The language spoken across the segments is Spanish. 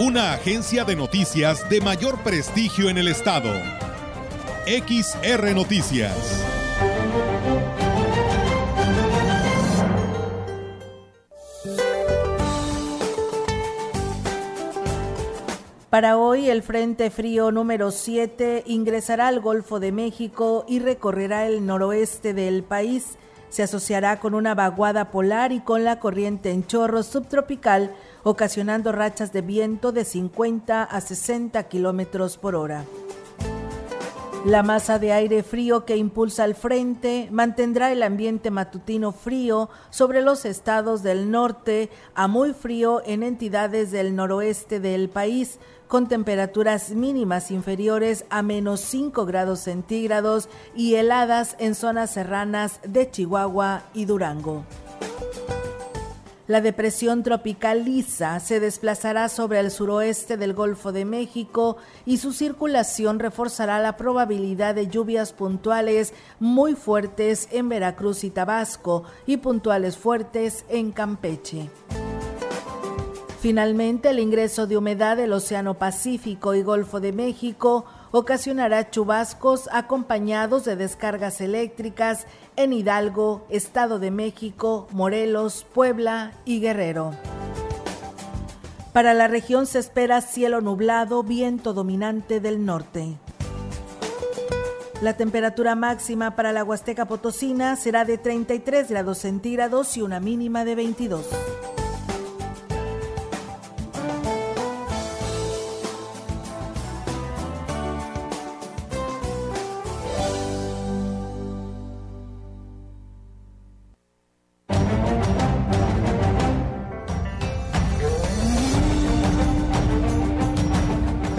Una agencia de noticias de mayor prestigio en el estado. XR Noticias. Para hoy, el Frente Frío número 7 ingresará al Golfo de México y recorrerá el noroeste del país se asociará con una vaguada polar y con la corriente en chorro subtropical, ocasionando rachas de viento de 50 a 60 kilómetros por hora. La masa de aire frío que impulsa el frente mantendrá el ambiente matutino frío sobre los estados del norte a muy frío en entidades del noroeste del país, con temperaturas mínimas inferiores a menos 5 grados centígrados y heladas en zonas serranas de Chihuahua y Durango. La depresión tropical Lisa se desplazará sobre el suroeste del Golfo de México y su circulación reforzará la probabilidad de lluvias puntuales muy fuertes en Veracruz y Tabasco y puntuales fuertes en Campeche. Finalmente, el ingreso de humedad del Océano Pacífico y Golfo de México ocasionará chubascos acompañados de descargas eléctricas en Hidalgo, Estado de México, Morelos, Puebla y Guerrero. Para la región se espera cielo nublado, viento dominante del norte. La temperatura máxima para la Huasteca Potosina será de 33 grados centígrados y una mínima de 22.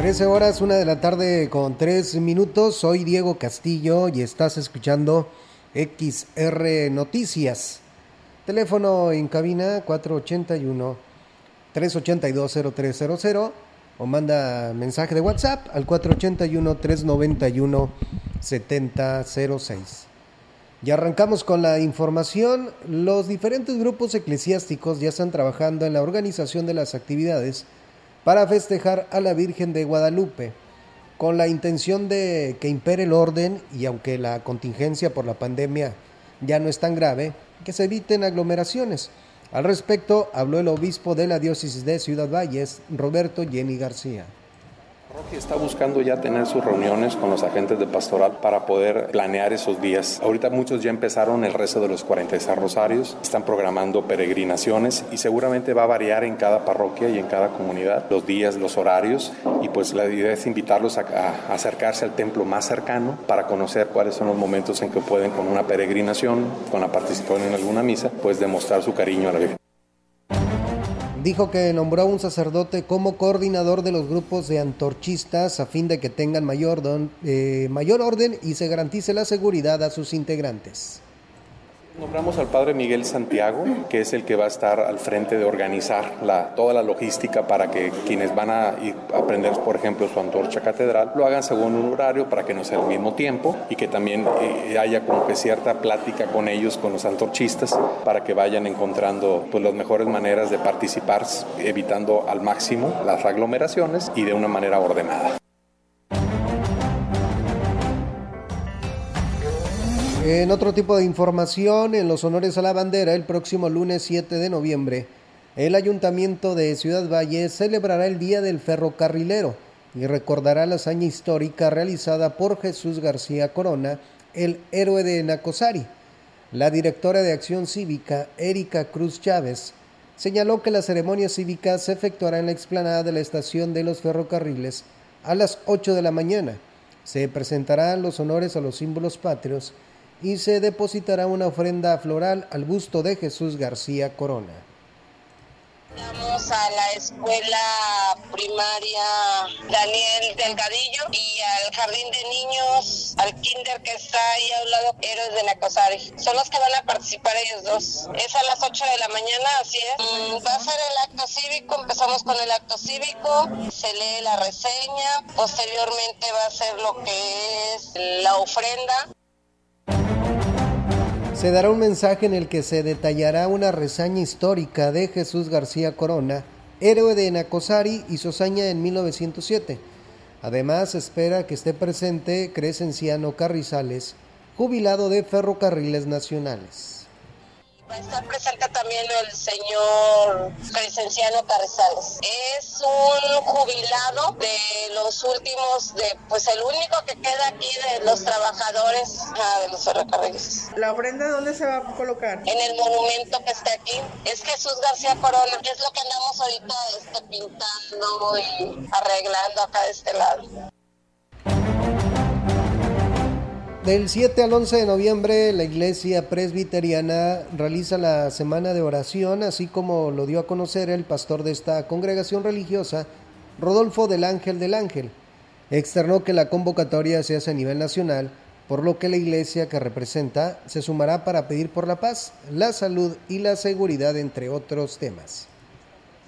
Horas, una de la tarde con tres minutos. Soy Diego Castillo y estás escuchando XR Noticias. Teléfono en cabina 481-382-0300 o manda mensaje de WhatsApp al 481-391-7006. Y arrancamos con la información. Los diferentes grupos eclesiásticos ya están trabajando en la organización de las actividades para festejar a la Virgen de Guadalupe, con la intención de que impere el orden y aunque la contingencia por la pandemia ya no es tan grave, que se eviten aglomeraciones. Al respecto, habló el obispo de la diócesis de Ciudad Valles, Roberto Jenny García. Está buscando ya tener sus reuniones con los agentes de pastoral para poder planear esos días. Ahorita muchos ya empezaron el rezo de los 46 rosarios, están programando peregrinaciones y seguramente va a variar en cada parroquia y en cada comunidad los días, los horarios. Y pues la idea es invitarlos a, a acercarse al templo más cercano para conocer cuáles son los momentos en que pueden con una peregrinación, con la participación en alguna misa, pues demostrar su cariño a la Virgen dijo que nombró a un sacerdote como coordinador de los grupos de antorchistas a fin de que tengan mayor, eh, mayor orden y se garantice la seguridad a sus integrantes. Nombramos al padre Miguel Santiago, que es el que va a estar al frente de organizar toda la logística para que quienes van a ir a aprender, por ejemplo, su antorcha catedral, lo hagan según un horario para que no sea al mismo tiempo y que también eh, haya como que cierta plática con ellos, con los antorchistas, para que vayan encontrando pues, las mejores maneras de participar, evitando al máximo las aglomeraciones y de una manera ordenada. En otro tipo de información, en los honores a la bandera, el próximo lunes 7 de noviembre, el Ayuntamiento de Ciudad Valle celebrará el Día del Ferrocarrilero y recordará la hazaña histórica realizada por Jesús García Corona, el héroe de Nacosari. La directora de Acción Cívica, Erika Cruz Chávez, señaló que la ceremonia cívica se efectuará en la explanada de la estación de los ferrocarriles a las 8 de la mañana. Se presentarán los honores a los símbolos patrios y se depositará una ofrenda floral al busto de Jesús García Corona. Vamos a la escuela primaria Daniel Delgadillo y al jardín de niños, al kinder que está ahí a un lado, Héroes de Nacosari. Son los que van a participar ellos dos. Es a las 8 de la mañana, así es. Mm, va a ser el acto cívico, empezamos con el acto cívico, se lee la reseña, posteriormente va a ser lo que es la ofrenda. Se dará un mensaje en el que se detallará una reseña histórica de Jesús García Corona, héroe de Nacosari y Sosaña en 1907. Además, espera que esté presente Crescenciano Carrizales, jubilado de Ferrocarriles Nacionales. Va a estar presente también el señor Crescenciano Carrizales. Es un jubilado de los últimos, de pues el único que queda aquí de los trabajadores ah, de los ferrocarriles. ¿La ofrenda dónde se va a colocar? En el monumento que está aquí. Es Jesús García Corona, que es lo que andamos ahorita este, pintando y arreglando acá de este lado. Del 7 al 11 de noviembre, la Iglesia Presbiteriana realiza la semana de oración, así como lo dio a conocer el pastor de esta congregación religiosa, Rodolfo del Ángel del Ángel. Externó que la convocatoria se hace a nivel nacional, por lo que la iglesia que representa se sumará para pedir por la paz, la salud y la seguridad, entre otros temas.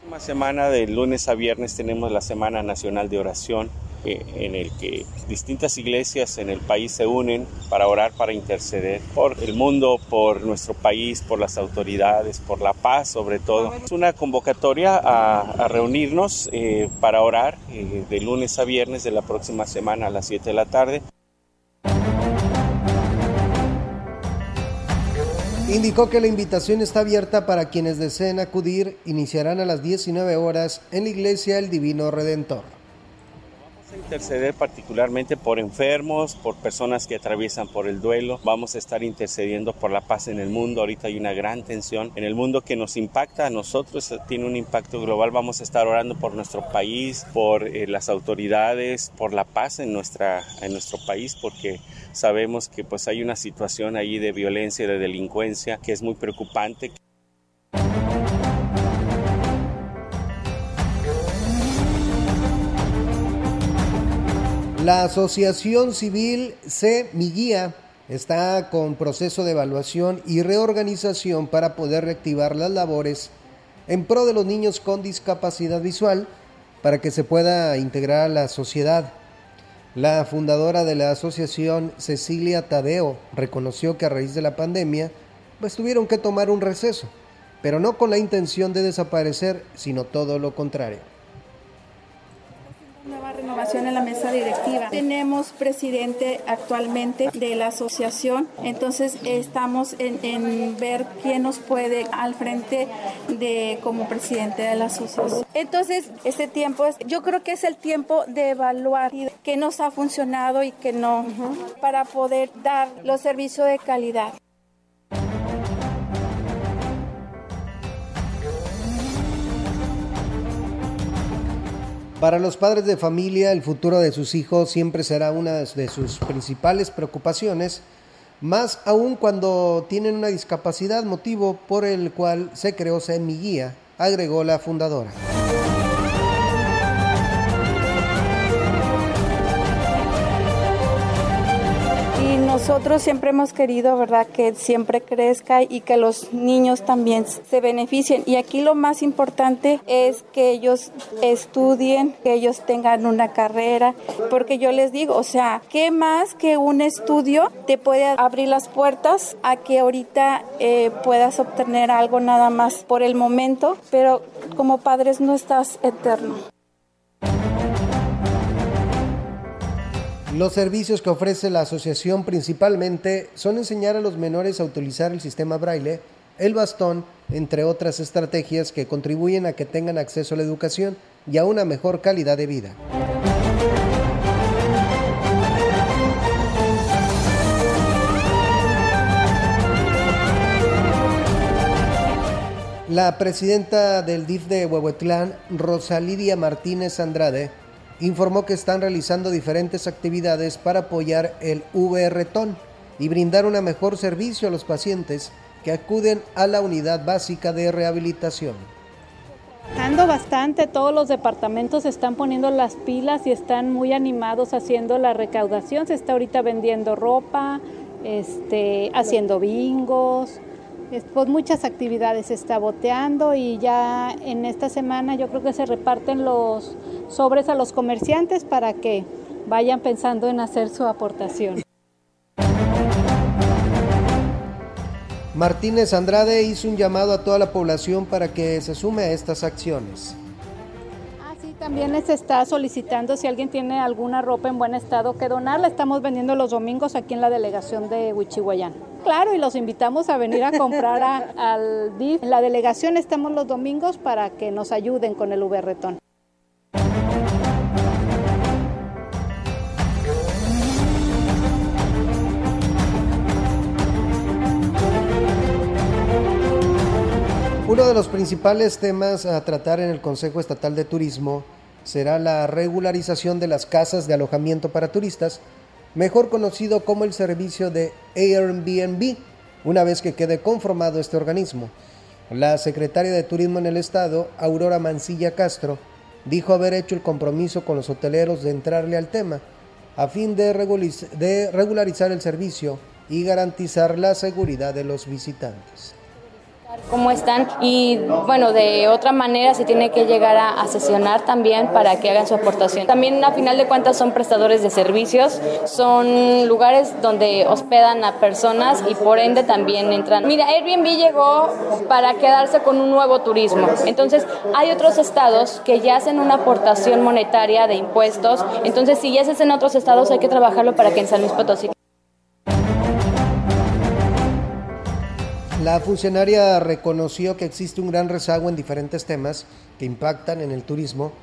La semana de lunes a viernes tenemos la Semana Nacional de Oración en el que distintas iglesias en el país se unen para orar, para interceder por el mundo, por nuestro país, por las autoridades, por la paz sobre todo. Es una convocatoria a, reunirnos eh, para orar eh, de lunes a viernes de la próxima semana a las 7 de la tarde. Indicó que la invitación está abierta para quienes deseen acudir. Iniciarán a las 19 horas en la iglesia El Divino Redentor interceder particularmente por enfermos, por personas que atraviesan por el duelo. Vamos a estar intercediendo por la paz en el mundo. Ahorita hay una gran tensión en el mundo que nos impacta a nosotros, tiene un impacto global. Vamos a estar orando por nuestro país, por eh, las autoridades, por la paz en, nuestra, en nuestro país, porque sabemos que pues hay una situación ahí de violencia y de delincuencia que es muy preocupante. La Asociación Civil C. Mi Guía está con proceso de evaluación y reorganización para poder reactivar las labores en pro de los niños con discapacidad visual para que se pueda integrar a la sociedad. La fundadora de la asociación, Cecilia Tadeo, reconoció que a raíz de la pandemia, pues tuvieron que tomar un receso, pero no con la intención de desaparecer, sino todo lo contrario renovación en la mesa directiva. Tenemos presidente actualmente de la asociación, entonces estamos en, ver quién nos puede al frente de como presidente de la asociación. Entonces, este tiempo es, yo creo que es el tiempo de evaluar qué nos ha funcionado y qué no, para poder dar los servicios de calidad. Para los padres de familia, el futuro de sus hijos siempre será una de sus principales preocupaciones, más aún cuando tienen una discapacidad, motivo por el cual se creó Guía, agregó la fundadora. Nosotros siempre hemos querido, ¿verdad?, que siempre crezca y que los niños también se beneficien. Y aquí lo más importante es que ellos estudien, que ellos tengan una carrera, porque yo les digo, o sea, ¿qué más que un estudio te puede abrir las puertas a que ahorita eh, puedas obtener algo nada más por el momento, pero como padres no estás eterno. Los servicios que ofrece la asociación principalmente son enseñar a los menores a utilizar el sistema braille, el bastón, entre otras estrategias que contribuyen a que tengan acceso a la educación y a una mejor calidad de vida. La presidenta del DIF de Huehuetlán, Rosalidia Martínez Andrade, informó que están realizando diferentes actividades para apoyar el VRTON y brindar un mejor servicio a los pacientes que acuden a la unidad básica de rehabilitación. Ando bastante, todos los departamentos están poniendo las pilas y están muy animados haciendo la recaudación. Se está ahorita vendiendo ropa, este, haciendo bingos, pues muchas actividades se está boteando y ya en esta semana yo creo que se reparten los sobres a los comerciantes para que vayan pensando en hacer su aportación. Martínez Andrade hizo un llamado a toda la población para que se sume a estas acciones. También les está solicitando si alguien tiene alguna ropa en buen estado que donar. La estamos vendiendo los domingos aquí en la delegación de Huichihuayán. Claro, y los invitamos a venir a comprar al DIF. En la delegación estamos los domingos para que nos ayuden con el V-Retón. Uno de los principales temas a tratar en el Consejo Estatal de Turismo será la regularización de las casas de alojamiento para turistas, mejor conocido como el servicio de Airbnb, una vez que quede conformado este organismo. La secretaria de Turismo en el Estado, Aurora Mancilla Castro, dijo haber hecho el compromiso con los hoteleros de entrarle al tema, a fin de regularizar el servicio y garantizar la seguridad de los visitantes cómo están y bueno, de otra manera se tiene que llegar a, sesionar también para que hagan su aportación. También a final de cuentas son prestadores de servicios, son lugares donde hospedan a personas y por ende también entran. Mira, Airbnb llegó para quedarse con un nuevo turismo. Entonces, hay otros estados que ya hacen una aportación monetaria de impuestos. Entonces, si ya se hace en otros estados, hay que trabajarlo para que en San Luis Potosí La funcionaria reconoció que existe un gran rezago en diferentes temas que impactan en el turismo,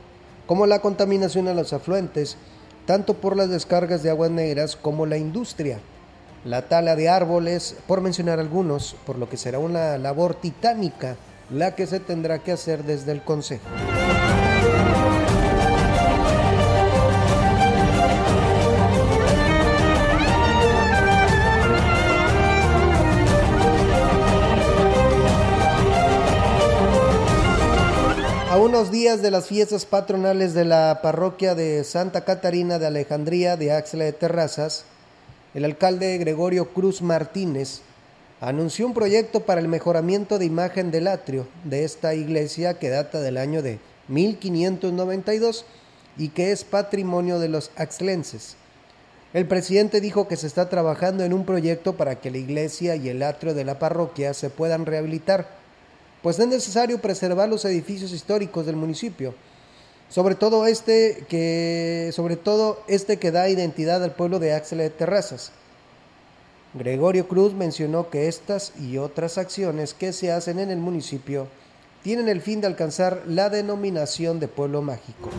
como la contaminación a los afluentes, tanto por las descargas de aguas negras como la industria, la tala de árboles, por mencionar algunos, por lo que será una labor titánica la que se tendrá que hacer desde el Consejo. Unos días de las fiestas patronales de la parroquia de Santa Catarina de Alejandría de Axla de Terrazas, el alcalde Gregorio Cruz Martínez anunció un proyecto para el mejoramiento de imagen del atrio de esta iglesia que data del año de 1592 y que es patrimonio de los axlenses. El presidente dijo que se está trabajando en un proyecto para que la iglesia y el atrio de la parroquia se puedan rehabilitar pues es necesario preservar los edificios históricos del municipio, sobre todo este que, sobre todo este que da identidad al pueblo de Axel de Terrazas. Gregorio Cruz mencionó que estas y otras acciones que se hacen en el municipio tienen el fin de alcanzar la denominación de pueblo mágico.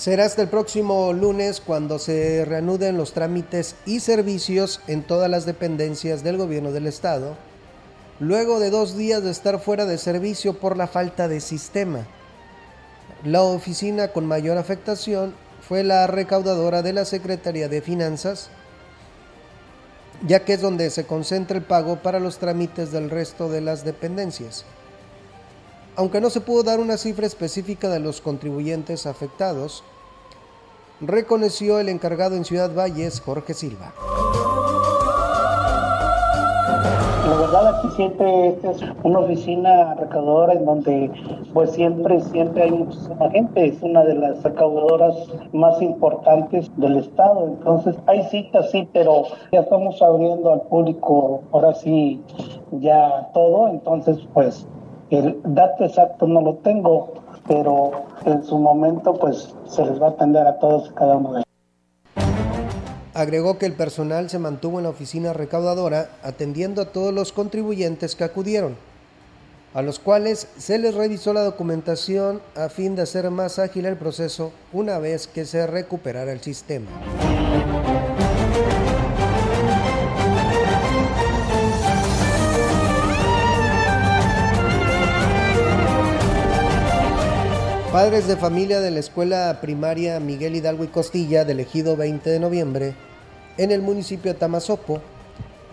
Será hasta el próximo lunes cuando se reanuden los trámites y servicios en todas las dependencias del gobierno del estado, luego de dos días de estar fuera de servicio por la falta de sistema. La oficina con mayor afectación fue la recaudadora de la Secretaría de Finanzas, ya que es donde se concentra el pago para los trámites del resto de las dependencias aunque no se pudo dar una cifra específica de los contribuyentes afectados, reconoció el encargado en Ciudad Valles, Jorge Silva. La verdad aquí siempre esta es una oficina recaudadora en donde pues siempre, siempre hay muchísima gente, es una de las recaudadoras más importantes del estado, entonces hay citas sí, pero ya estamos abriendo al público ahora sí ya todo, entonces pues el dato exacto no lo tengo, pero en su momento pues se les va a atender a todos y cada uno de ellos. Agregó que el personal se mantuvo en la oficina recaudadora atendiendo a todos los contribuyentes que acudieron, a los cuales se les revisó la documentación a fin de hacer más ágil el proceso una vez que se recuperara el sistema. Padres de familia de la escuela primaria Miguel Hidalgo y Costilla del ejido 20 de noviembre en el municipio de Tamazopo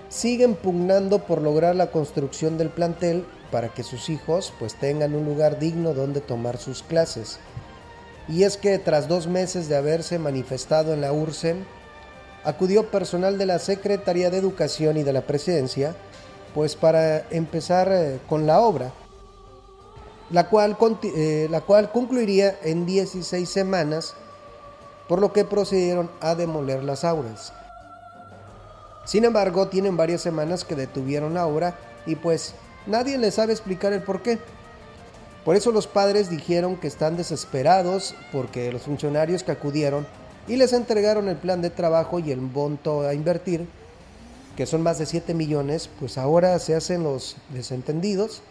siguen pugnando por lograr la construcción del plantel para que sus hijos pues tengan un lugar digno donde tomar sus clases. Y es que tras dos meses de haberse manifestado en la URSEM, acudió personal de la Secretaría de Educación y de la Presidencia pues para empezar eh, con la obra la cual, eh, la cual concluiría en 16 semanas, por lo que procedieron a demoler las auras. Sin embargo, tienen varias semanas que detuvieron la obra y pues nadie les sabe explicar el por qué. Por eso los padres dijeron que están desesperados porque los funcionarios que acudieron y les entregaron el plan de trabajo y el monto a invertir, que son más de 7 millones, pues ahora se hacen los desentendidos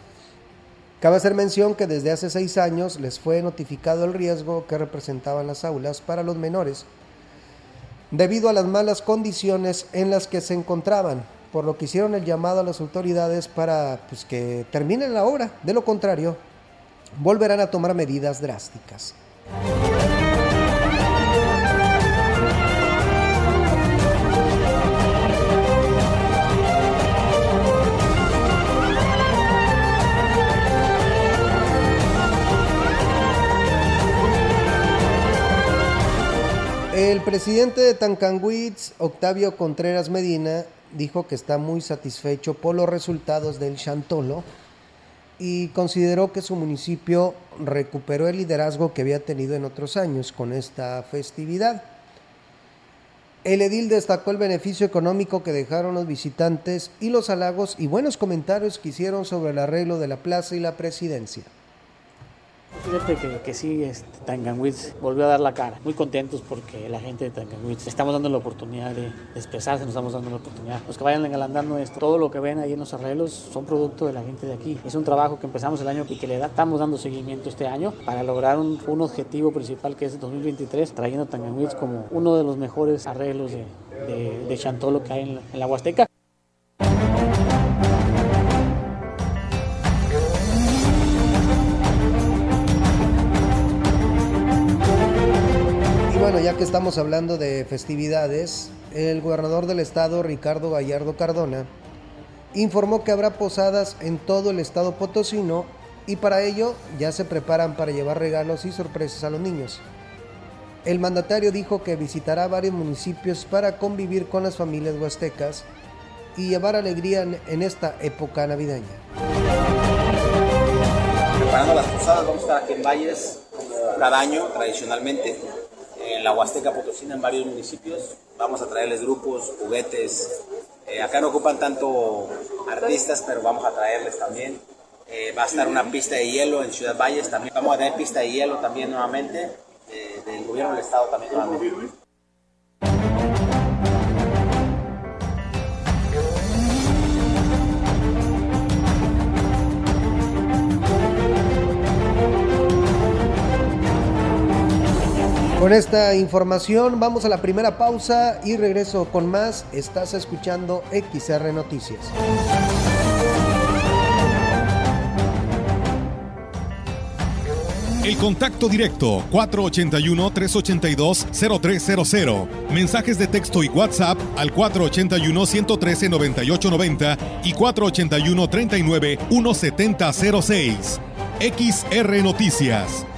Cabe hacer mención que desde hace seis años les fue notificado el riesgo que representaban las aulas para los menores, debido a las malas condiciones en las que se encontraban, por lo que hicieron el llamado a las autoridades para pues, que terminen la obra, de lo contrario, volverán a tomar medidas drásticas. El presidente de Tancanwitz, Octavio Contreras Medina, dijo que está muy satisfecho por los resultados del Chantolo y consideró que su municipio recuperó el liderazgo que había tenido en otros años con esta festividad. El edil destacó el beneficio económico que dejaron los visitantes y los halagos y buenos comentarios que hicieron sobre el arreglo de la plaza y la presidencia. Fíjate que, que sí, este, volvió a dar la cara. Muy contentos porque la gente de Tanganwitz estamos dando la oportunidad de, expresarse, nos estamos dando la oportunidad. Los que vayan engalandando esto, todo lo que ven ahí en los arreglos son producto de la gente de aquí. Es un trabajo que empezamos el año y que le da, estamos dando seguimiento este año para lograr un, objetivo principal que es el 2023, trayendo a Tanganwitz como uno de los mejores arreglos de, Chantolo que hay en la Huasteca. Ya que estamos hablando de festividades, el gobernador del estado, Ricardo Gallardo Cardona, informó que habrá posadas en todo el estado potosino y para ello ya se preparan para llevar regalos y sorpresas a los niños. El mandatario dijo que visitará varios municipios para convivir con las familias huastecas y llevar alegría en esta época navideña. Preparando las posadas, vamos a estar aquí en Valles cada año tradicionalmente en la Huasteca Potosina, en varios municipios. Vamos a traerles grupos, juguetes. Eh, acá no ocupan tanto artistas, pero vamos a traerles también. Eh, va a estar una pista de hielo en Ciudad Valles también. Vamos a tener pista de hielo también nuevamente, eh, del gobierno del estado también. Con esta información vamos a la primera pausa y regreso con más. Estás escuchando XR Noticias. El contacto directo 481-382-0300. Mensajes de texto y WhatsApp al 481-113-9890 y 481-39-1706. XR Noticias.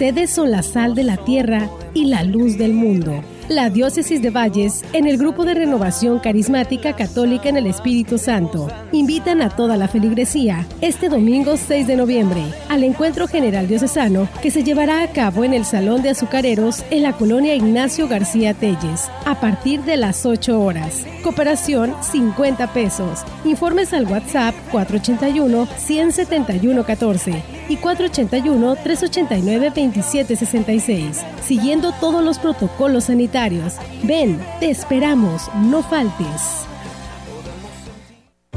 Ustedes son la sal de la tierra y la luz del mundo. La Diócesis de Valles, en el Grupo de Renovación Carismática Católica en el Espíritu Santo, invitan a toda la feligresía este domingo 6 de noviembre al Encuentro General Diocesano que se llevará a cabo en el Salón de Azucareros en la colonia Ignacio García Telles a partir de las 8 horas. Cooperación 50 pesos. Informes al WhatsApp 481 171 14 y 481-389-2766, siguiendo todos los protocolos sanitarios. Ven, te esperamos, no faltes.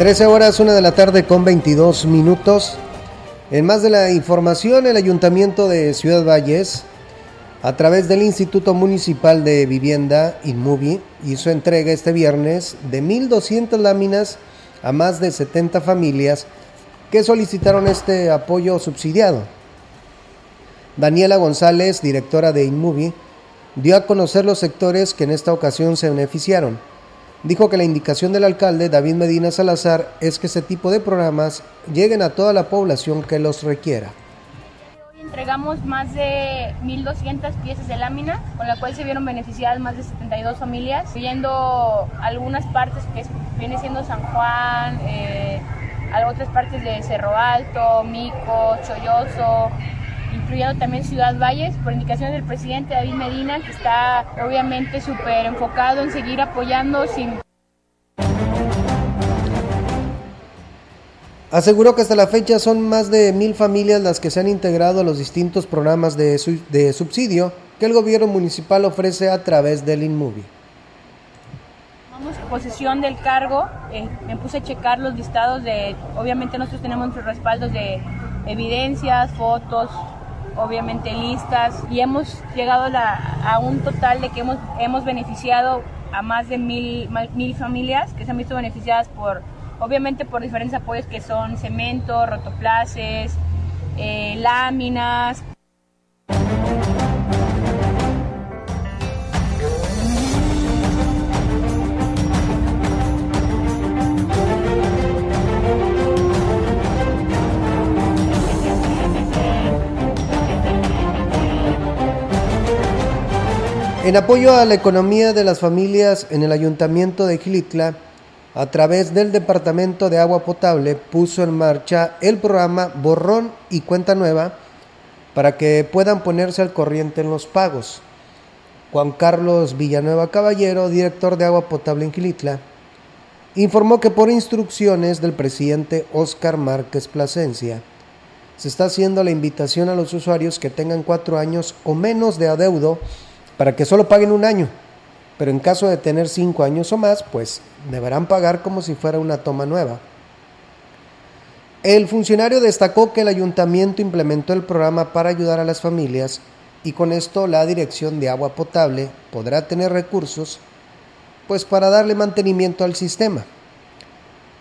Trece horas, una de la tarde con 22 minutos. En más de la información, el Ayuntamiento de Ciudad Valles, a través del Instituto Municipal de Vivienda, INMUBI, hizo entrega este viernes de 1.200 láminas a más de 70 familias que solicitaron este apoyo subsidiado. Daniela González, directora de INMUBI, dio a conocer los sectores que en esta ocasión se beneficiaron dijo que la indicación del alcalde David Medina Salazar es que este tipo de programas lleguen a toda la población que los requiera. Hoy entregamos más de 1.200 piezas de lámina, con la cual se vieron beneficiadas más de 72 familias, incluyendo algunas partes que viene siendo San Juan, eh, otras partes de Cerro Alto, Mico, Cholloso, también Ciudad Valles, por indicación del presidente David Medina, que está obviamente súper enfocado en seguir apoyando sin... Aseguró que hasta la fecha son más de mil familias las que se han integrado a los distintos programas de, de subsidio que el gobierno municipal ofrece a través del InMovie. Tomamos posesión del cargo, eh, me puse a checar los listados de, obviamente nosotros tenemos nuestros respaldos de evidencias, fotos, obviamente listas y hemos llegado a un total de que hemos, hemos beneficiado a más de mil, mil familias que se han visto beneficiadas por, obviamente por diferentes apoyos que son cemento, rotoplaces, eh, láminas. En apoyo a la economía de las familias en el ayuntamiento de Gilitla, a través del Departamento de Agua Potable, puso en marcha el programa Borrón y Cuenta Nueva para que puedan ponerse al corriente en los pagos. Juan Carlos Villanueva Caballero, director de Agua Potable en Gilitla, informó que por instrucciones del presidente Óscar Márquez Plasencia, se está haciendo la invitación a los usuarios que tengan cuatro años o menos de adeudo para que solo paguen un año. Pero en caso de tener cinco años o más, pues deberán pagar como si fuera una toma nueva. El funcionario destacó que el ayuntamiento implementó el programa para ayudar a las familias y con esto la Dirección de Agua Potable podrá tener recursos pues para darle mantenimiento al sistema.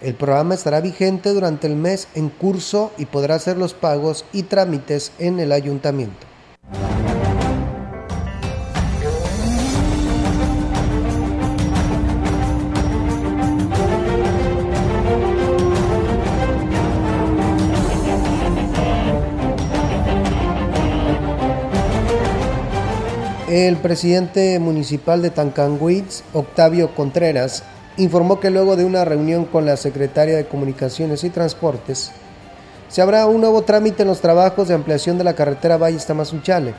El programa estará vigente durante el mes en curso y podrá hacer los pagos y trámites en el ayuntamiento. El presidente municipal de Tancanwitz, Octavio Contreras, informó que luego de una reunión con la secretaria de Comunicaciones y Transportes, se habrá un nuevo trámite en los trabajos de ampliación de la carretera Valle-Tamazunchale.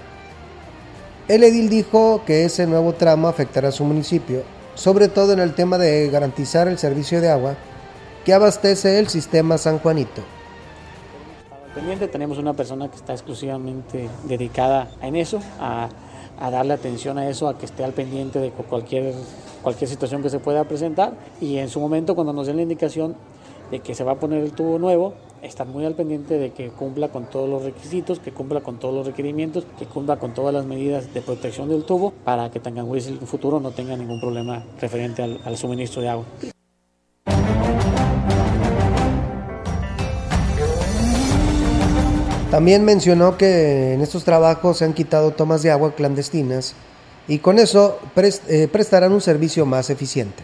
El edil dijo que ese nuevo tramo afectará a su municipio, sobre todo en el tema de garantizar el servicio de agua que abastece el sistema San Juanito. Tenemos una persona que está exclusivamente dedicada en eso, a a darle atención a eso, a que esté al pendiente de cualquier, cualquier situación que se pueda presentar y en su momento cuando nos den la indicación de que se va a poner el tubo nuevo, estar muy al pendiente de que cumpla con todos los requisitos, que cumpla con todos los requerimientos, que cumpla con todas las medidas de protección del tubo para que Tanganwis en el futuro no tenga ningún problema referente al suministro de agua. También mencionó que en estos trabajos se han quitado tomas de agua clandestinas y con eso eh, prestarán un servicio más eficiente.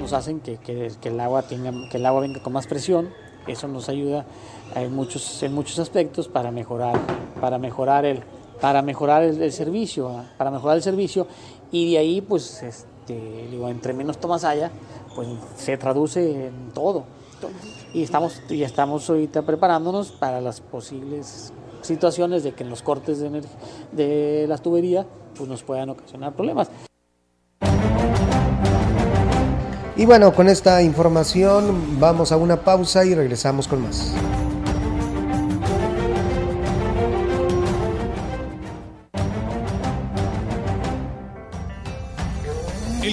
Nos hacen que, el agua tenga, que el agua venga con más presión, eso nos ayuda en muchos, en muchos aspectos para mejorar, para mejorar el, para mejorar el, servicio, para mejorar el servicio. Y de ahí pues este, entre menos tomas haya, pues se traduce en todo y estamos, y estamos ahorita preparándonos para las posibles situaciones de que en los cortes de, de las tuberías pues nos puedan ocasionar problemas. Y bueno, con esta información vamos a una pausa y regresamos con más.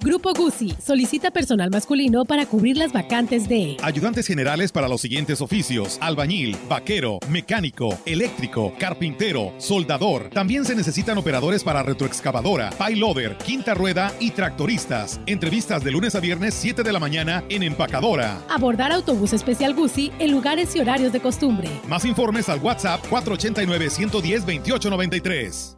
Grupo Guzzi solicita personal masculino para cubrir las vacantes de ayudantes generales para los siguientes oficios: albañil, vaquero, mecánico, eléctrico, carpintero, soldador. También se necesitan operadores para retroexcavadora, payloader, quinta rueda y tractoristas. Entrevistas de lunes a viernes 7 de la mañana en empacadora. Abordar autobús especial Guzzi en lugares y horarios de costumbre. Más informes al WhatsApp 489 110 2893.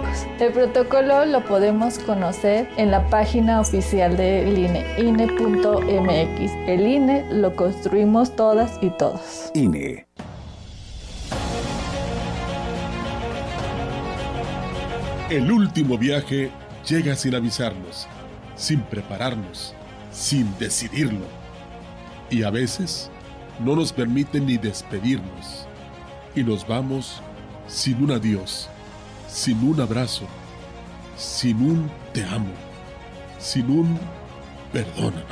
El protocolo lo podemos conocer en la página oficial del INE, INE.mx. El INE lo construimos todas y todos. INE. El último viaje llega sin avisarnos, sin prepararnos, sin decidirlo. Y a veces no nos permite ni despedirnos. Y nos vamos sin un adiós, sin un abrazo, sin un te amo, sin un perdóname.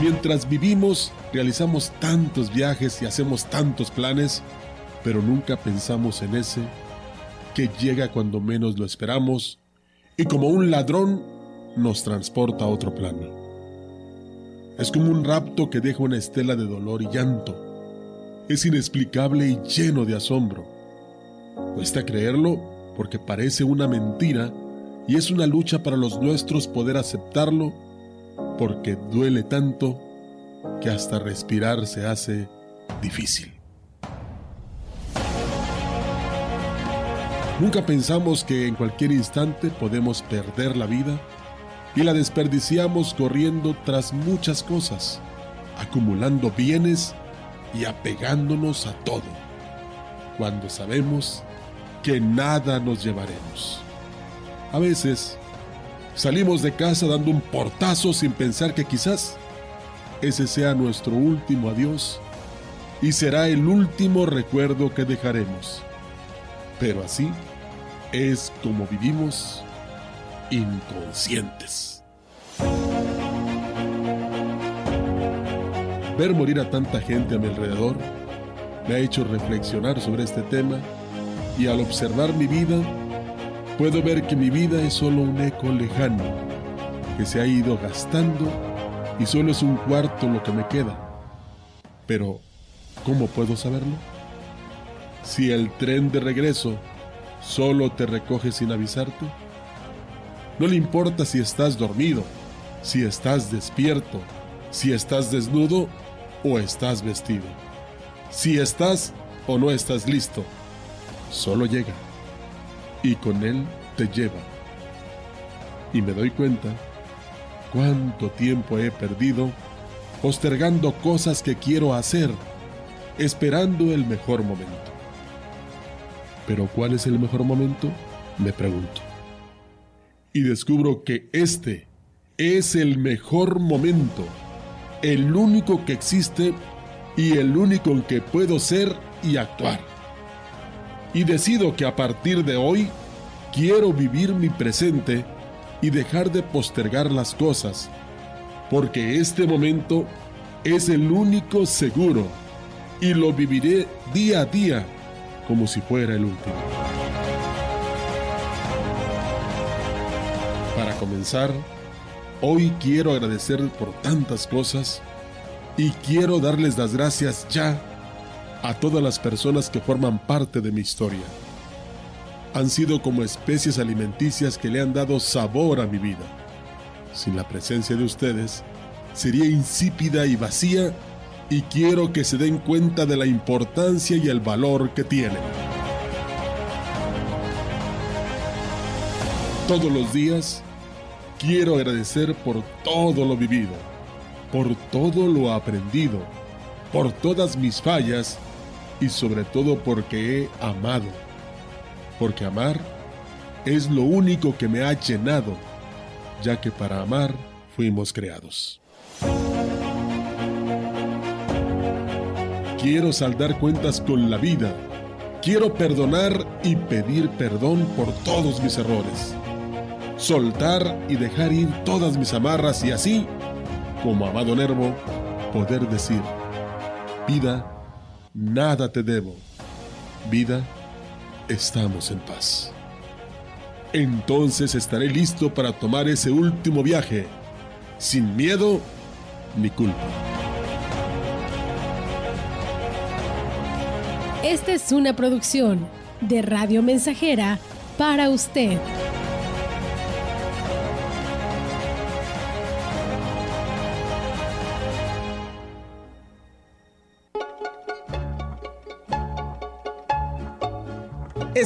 Mientras vivimos, realizamos tantos viajes y hacemos tantos planes, pero nunca pensamos en ese que llega cuando menos lo esperamos y como un ladrón nos transporta a otro plano. Es como un rapto que deja una estela de dolor y llanto. Es inexplicable y lleno de asombro. Cuesta creerlo porque parece una mentira y es una lucha para los nuestros poder aceptarlo porque duele tanto que hasta respirar se hace difícil. Nunca pensamos que en cualquier instante podemos perder la vida y la desperdiciamos corriendo tras muchas cosas, acumulando bienes y apegándonos a todo, cuando sabemos que nada nos llevaremos. A veces salimos de casa dando un portazo sin pensar que quizás ese sea nuestro último adiós y será el último recuerdo que dejaremos. Pero así es como vivimos inconscientes. Ver morir a tanta gente a mi alrededor me ha hecho reflexionar sobre este tema y al observar mi vida puedo ver que mi vida es solo un eco lejano que se ha ido gastando y solo es un cuarto lo que me queda. Pero, ¿cómo puedo saberlo? Si el tren de regreso solo te recoge sin avisarte, no le importa si estás dormido, si estás despierto, si estás desnudo o estás vestido, si estás o no estás listo, solo llega y con él te lleva. Y me doy cuenta cuánto tiempo he perdido postergando cosas que quiero hacer, esperando el mejor momento. Pero ¿cuál es el mejor momento? Me pregunto. Y descubro que este es el mejor momento, el único que existe y el único en que puedo ser y actuar. Y decido que a partir de hoy quiero vivir mi presente y dejar de postergar las cosas, porque este momento es el único seguro y lo viviré día a día como si fuera el último. Para comenzar, hoy quiero agradecer por tantas cosas y quiero darles las gracias ya a todas las personas que forman parte de mi historia. Han sido como especies alimenticias que le han dado sabor a mi vida. Sin la presencia de ustedes, sería insípida y vacía y quiero que se den cuenta de la importancia y el valor que tienen. Todos los días quiero agradecer por todo lo vivido, por todo lo aprendido, por todas mis fallas y sobre todo porque he amado. Porque amar es lo único que me ha llenado, ya que para amar fuimos creados. Quiero saldar cuentas con la vida. Quiero perdonar y pedir perdón por todos mis errores. Soltar y dejar ir todas mis amarras y así, como amado Nervo, poder decir, vida, nada te debo. Vida, estamos en paz. Entonces estaré listo para tomar ese último viaje, sin miedo ni culpa. Esta es una producción de Radio Mensajera para usted.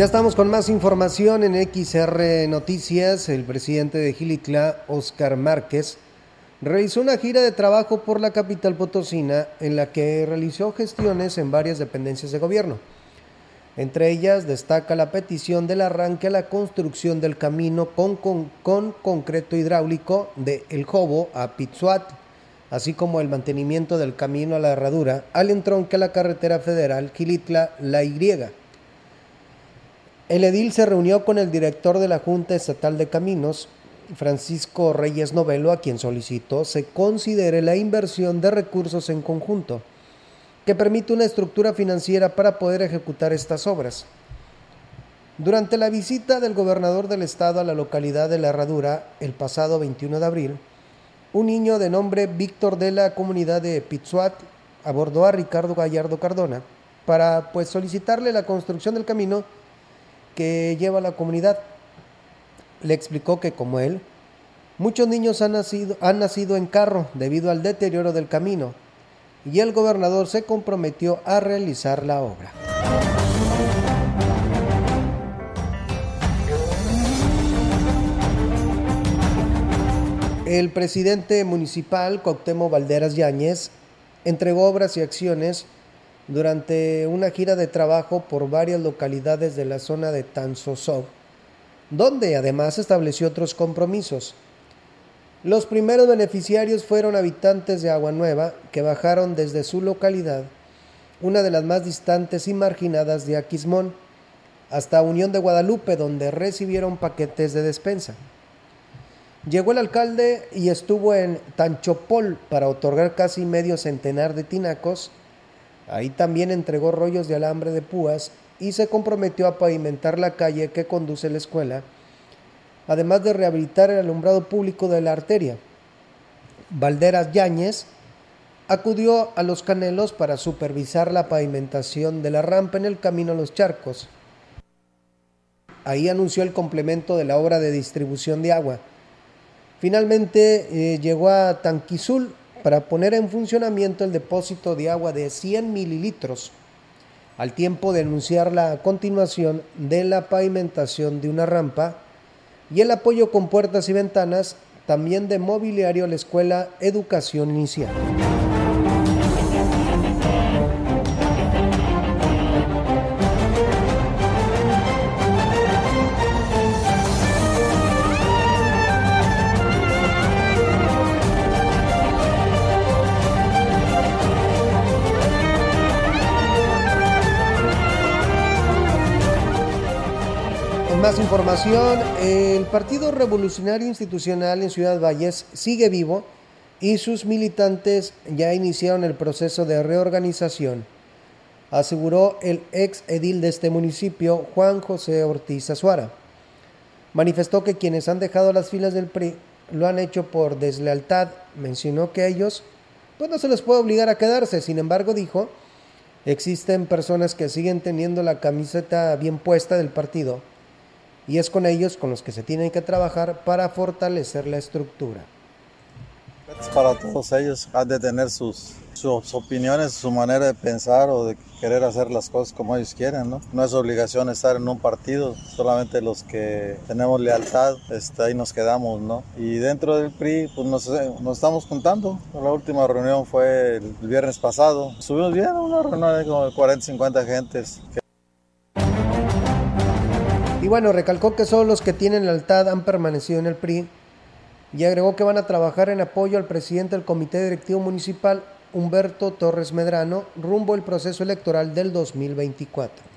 Ya estamos con más información en XR Noticias. El presidente de Gilicla, Oscar Márquez, realizó una gira de trabajo por la capital potosina en la que realizó gestiones en varias dependencias de gobierno. Entre ellas destaca la petición del arranque a la construcción del camino con, con, con concreto hidráulico de El Jobo a Pitzuat, así como el mantenimiento del camino a la herradura al entronque a la carretera federal Gilitla-La Y. El edil se reunió con el director de la Junta Estatal de Caminos, Francisco Reyes Novelo, a quien solicitó se considere la inversión de recursos en conjunto, que permite una estructura financiera para poder ejecutar estas obras. Durante la visita del gobernador del estado a la localidad de La Herradura el pasado 21 de abril, un niño de nombre Víctor de la comunidad de Pitzuat abordó a Ricardo Gallardo Cardona para pues solicitarle la construcción del camino que lleva la comunidad le explicó que como él, muchos niños han nacido, han nacido en carro debido al deterioro del camino y el gobernador se comprometió a realizar la obra. El presidente municipal Coctemo Valderas Yáñez entregó obras y acciones durante una gira de trabajo por varias localidades de la zona de Tanzosov donde además estableció otros compromisos. Los primeros beneficiarios fueron habitantes de Agua Nueva que bajaron desde su localidad, una de las más distantes y marginadas de Aquismón, hasta Unión de Guadalupe, donde recibieron paquetes de despensa. Llegó el alcalde y estuvo en Tanchopol para otorgar casi medio centenar de tinacos. Ahí también entregó rollos de alambre de púas y se comprometió a pavimentar la calle que conduce a la escuela, además de rehabilitar el alumbrado público de la arteria. Valderas Yáñez acudió a Los Canelos para supervisar la pavimentación de la rampa en el camino a los charcos. Ahí anunció el complemento de la obra de distribución de agua. Finalmente eh, llegó a Tanquizul para poner en funcionamiento el depósito de agua de 100 mililitros al tiempo de anunciar la continuación de la pavimentación de una rampa y el apoyo con puertas y ventanas también de mobiliario a la escuela Educación Inicial. El Partido Revolucionario Institucional en Ciudad Valles sigue vivo y sus militantes ya iniciaron el proceso de reorganización, aseguró el ex edil de este municipio, Juan José Ortiz Azuara. Manifestó que quienes han dejado las filas del PRI lo han hecho por deslealtad. Mencionó que ellos pues no se les puede obligar a quedarse. Sin embargo, dijo, existen personas que siguen teniendo la camiseta bien puesta del partido y es con ellos con los que se tienen que trabajar para fortalecer la estructura. Para todos ellos han de tener sus, sus opiniones, su manera de pensar o de querer hacer las cosas como ellos quieren, ¿no? No es obligación estar en un partido, solamente los que tenemos lealtad, este, ahí nos quedamos, ¿no? Y dentro del PRI, pues nos, nos estamos juntando. La última reunión fue el, viernes pasado. Subimos bien, una reunión de como 40, 50 gentes. Y bueno, recalcó que solo los que tienen lealtad han permanecido en el PRI y agregó que van a trabajar en apoyo al presidente del Comité Directivo Municipal, Humberto Torres Medrano, rumbo al proceso electoral del 2024.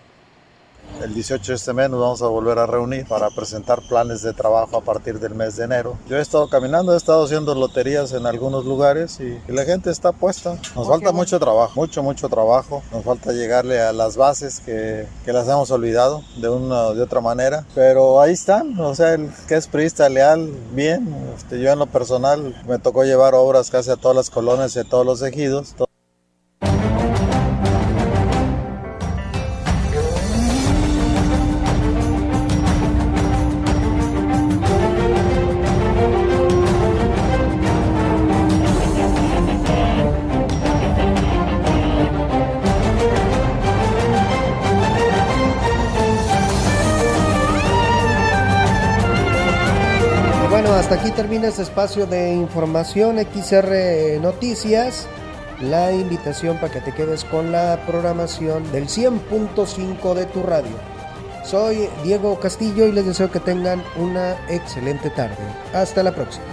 El 18 de este mes nos vamos a volver a reunir para presentar planes de trabajo a partir del mes de enero. Yo he estado caminando, he estado haciendo loterías en algunos lugares y, la gente está puesta. Nos falta mucho trabajo, mucho, mucho trabajo. Nos falta llegarle a las bases que, que las hemos olvidado de una o de otra manera. Pero ahí están, o sea, el que es priista leal, bien. Este, yo en lo personal me tocó llevar obras casi a todas las colonias y a todos los ejidos. Termina este espacio de información XR Noticias. la invitación para que te quedes con la programación del 100.5 de tu radio. Soy Diego Castillo y les deseo que tengan una excelente tarde. Hasta la próxima.